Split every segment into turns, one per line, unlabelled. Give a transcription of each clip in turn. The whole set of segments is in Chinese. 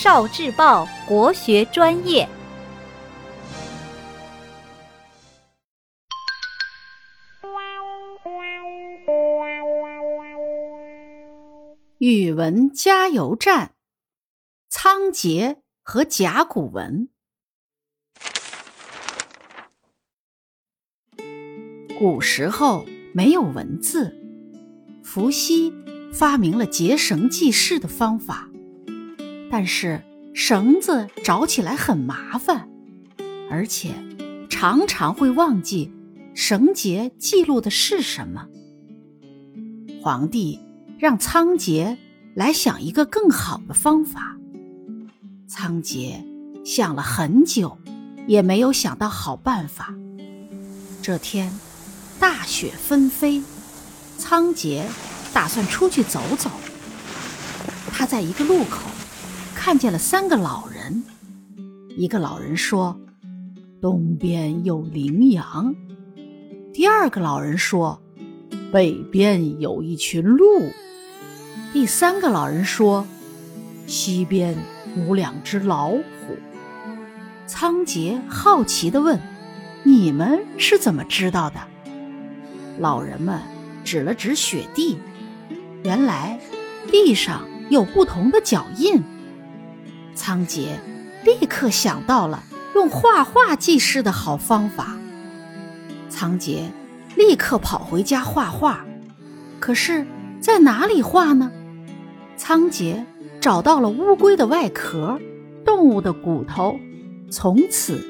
少智报国学专业。
语文加油站：仓颉和甲骨文。古时候没有文字，伏羲发明了结绳记事的方法，但是绳子找起来很麻烦，而且常常会忘记绳结记录的是什么。皇帝让仓颉来想一个更好的方法，仓颉想了很久，也没有想到好办法。这天。大雪纷飞，仓颉打算出去走走。他在一个路口看见了三个老人。一个老人说：“东边有羚羊。”第二个老人说：“北边有一群鹿。”第三个老人说：“西边有两只老虎。”仓颉好奇地问：“你们是怎么知道的？”老人们指了指雪地，原来地上有不同的脚印。仓颉立刻想到了用画画记事的好方法。仓颉立刻跑回家画画，可是在哪里画呢？仓颉找到了乌龟的外壳、动物的骨头，从此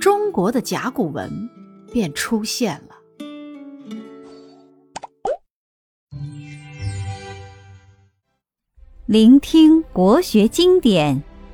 中国的甲骨文便出现了。
聆听国学经典，